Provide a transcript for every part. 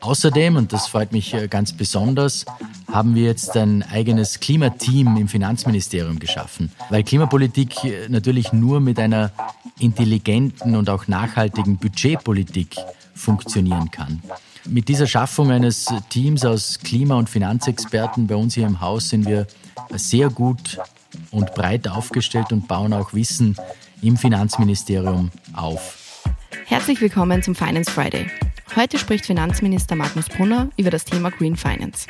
Außerdem, und das freut mich äh, ganz besonders, haben wir jetzt ein eigenes Klimateam im Finanzministerium geschaffen, weil Klimapolitik äh, natürlich nur mit einer intelligenten und auch nachhaltigen Budgetpolitik funktionieren kann. Mit dieser Schaffung eines Teams aus Klima- und Finanzexperten bei uns hier im Haus sind wir sehr gut und breit aufgestellt und bauen auch Wissen im Finanzministerium auf. Herzlich willkommen zum Finance Friday. Heute spricht Finanzminister Magnus Brunner über das Thema Green Finance.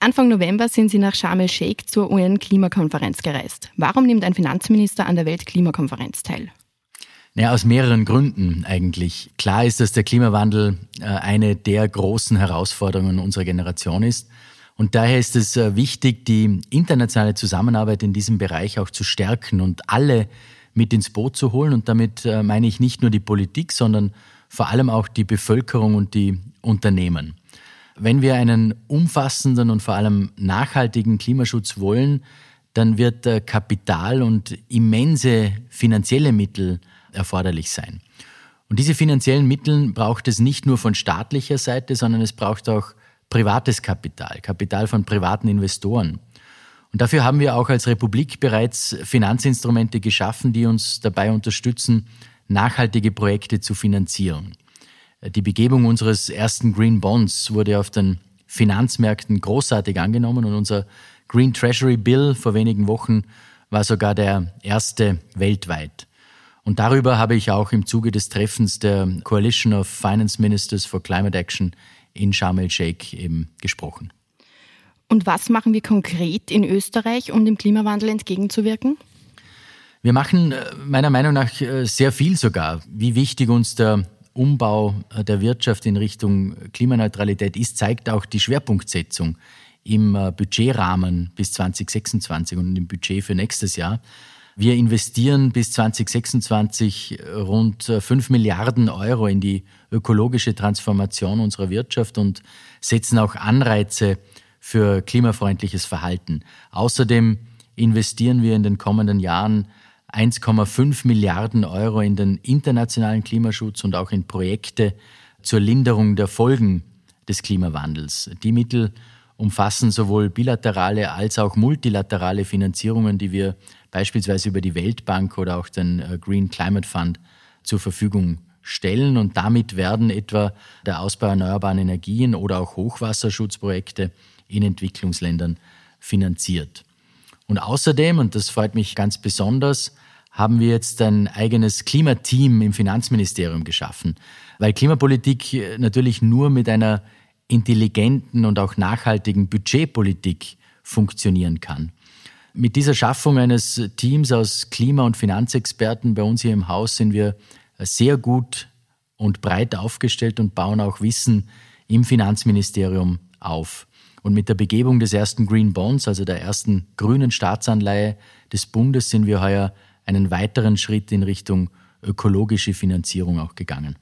Anfang November sind Sie nach Sharm el-Sheikh zur UN-Klimakonferenz gereist. Warum nimmt ein Finanzminister an der Weltklimakonferenz teil? Ja, aus mehreren Gründen eigentlich. Klar ist, dass der Klimawandel äh, eine der großen Herausforderungen unserer Generation ist. Und daher ist es äh, wichtig, die internationale Zusammenarbeit in diesem Bereich auch zu stärken und alle mit ins Boot zu holen. Und damit äh, meine ich nicht nur die Politik, sondern vor allem auch die Bevölkerung und die Unternehmen. Wenn wir einen umfassenden und vor allem nachhaltigen Klimaschutz wollen, dann wird Kapital und immense finanzielle Mittel erforderlich sein. Und diese finanziellen Mittel braucht es nicht nur von staatlicher Seite, sondern es braucht auch privates Kapital, Kapital von privaten Investoren. Und dafür haben wir auch als Republik bereits Finanzinstrumente geschaffen, die uns dabei unterstützen, nachhaltige Projekte zu finanzieren. Die Begebung unseres ersten Green Bonds wurde auf den Finanzmärkten großartig angenommen und unser Green Treasury Bill vor wenigen Wochen war sogar der erste weltweit. Und darüber habe ich auch im Zuge des Treffens der Coalition of Finance Ministers for Climate Action in Sharm el-Sheikh eben gesprochen. Und was machen wir konkret in Österreich, um dem Klimawandel entgegenzuwirken? Wir machen äh, meiner Meinung nach äh, sehr viel sogar. Wie wichtig uns der Umbau äh, der Wirtschaft in Richtung Klimaneutralität ist, zeigt auch die Schwerpunktsetzung im Budgetrahmen bis 2026 und im Budget für nächstes Jahr. Wir investieren bis 2026 rund 5 Milliarden Euro in die ökologische Transformation unserer Wirtschaft und setzen auch Anreize für klimafreundliches Verhalten. Außerdem investieren wir in den kommenden Jahren 1,5 Milliarden Euro in den internationalen Klimaschutz und auch in Projekte zur Linderung der Folgen des Klimawandels. Die Mittel umfassen sowohl bilaterale als auch multilaterale Finanzierungen, die wir beispielsweise über die Weltbank oder auch den äh, Green Climate Fund zur Verfügung stellen. Und damit werden etwa der Ausbau erneuerbaren Energien oder auch Hochwasserschutzprojekte in Entwicklungsländern finanziert. Und außerdem, und das freut mich ganz besonders, haben wir jetzt ein eigenes Klimateam im Finanzministerium geschaffen, weil Klimapolitik äh, natürlich nur mit einer intelligenten und auch nachhaltigen Budgetpolitik funktionieren kann. Mit dieser Schaffung eines Teams aus Klima- und Finanzexperten bei uns hier im Haus sind wir sehr gut und breit aufgestellt und bauen auch Wissen im Finanzministerium auf. Und mit der Begebung des ersten Green Bonds, also der ersten grünen Staatsanleihe des Bundes, sind wir heuer einen weiteren Schritt in Richtung ökologische Finanzierung auch gegangen.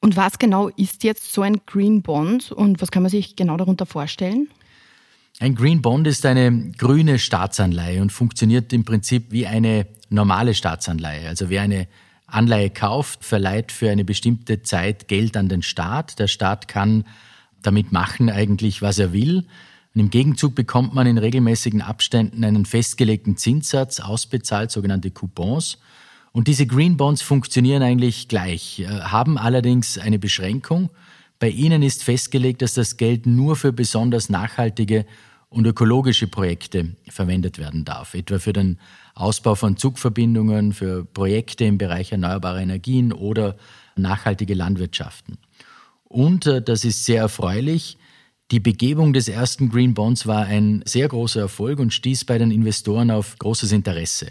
Und was genau ist jetzt so ein Green Bond und was kann man sich genau darunter vorstellen? Ein Green Bond ist eine grüne Staatsanleihe und funktioniert im Prinzip wie eine normale Staatsanleihe. Also wer eine Anleihe kauft, verleiht für eine bestimmte Zeit Geld an den Staat. Der Staat kann damit machen eigentlich, was er will. Und im Gegenzug bekommt man in regelmäßigen Abständen einen festgelegten Zinssatz ausbezahlt, sogenannte Coupons. Und diese Green Bonds funktionieren eigentlich gleich, äh, haben allerdings eine Beschränkung. Bei ihnen ist festgelegt, dass das Geld nur für besonders nachhaltige und ökologische Projekte verwendet werden darf, etwa für den Ausbau von Zugverbindungen, für Projekte im Bereich erneuerbarer Energien oder nachhaltige Landwirtschaften. Und äh, das ist sehr erfreulich. Die Begebung des ersten Green Bonds war ein sehr großer Erfolg und stieß bei den Investoren auf großes Interesse.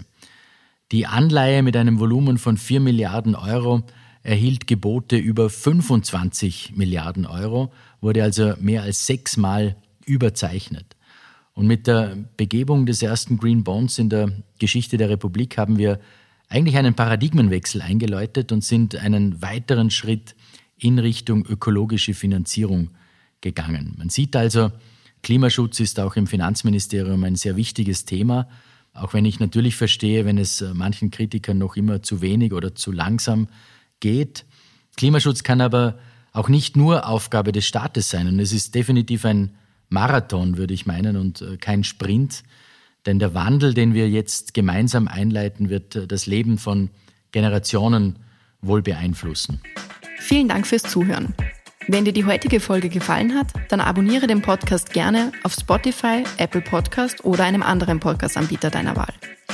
Die Anleihe mit einem Volumen von 4 Milliarden Euro erhielt Gebote über 25 Milliarden Euro, wurde also mehr als sechsmal überzeichnet. Und mit der Begebung des ersten Green Bonds in der Geschichte der Republik haben wir eigentlich einen Paradigmenwechsel eingeläutet und sind einen weiteren Schritt in Richtung ökologische Finanzierung gegangen. Man sieht also, Klimaschutz ist auch im Finanzministerium ein sehr wichtiges Thema auch wenn ich natürlich verstehe, wenn es äh, manchen Kritikern noch immer zu wenig oder zu langsam geht. Klimaschutz kann aber auch nicht nur Aufgabe des Staates sein. Und es ist definitiv ein Marathon, würde ich meinen, und äh, kein Sprint. Denn der Wandel, den wir jetzt gemeinsam einleiten, wird äh, das Leben von Generationen wohl beeinflussen. Vielen Dank fürs Zuhören. Wenn dir die heutige Folge gefallen hat, dann abonniere den Podcast gerne auf Spotify, Apple Podcast oder einem anderen Podcast-Anbieter deiner Wahl.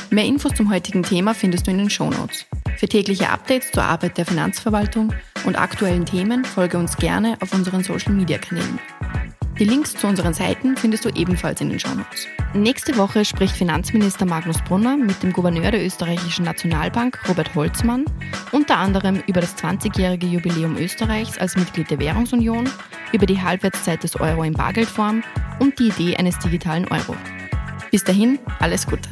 Mehr Infos zum heutigen Thema findest du in den Shownotes. Für tägliche Updates zur Arbeit der Finanzverwaltung und aktuellen Themen folge uns gerne auf unseren Social-Media-Kanälen. Die Links zu unseren Seiten findest du ebenfalls in den Shownotes. Nächste Woche spricht Finanzminister Magnus Brunner mit dem Gouverneur der österreichischen Nationalbank, Robert Holzmann, unter anderem über das 20-jährige Jubiläum Österreichs als Mitglied der Währungsunion, über die Halbwertszeit des Euro in Bargeldform und die Idee eines digitalen Euro. Bis dahin, alles Gute.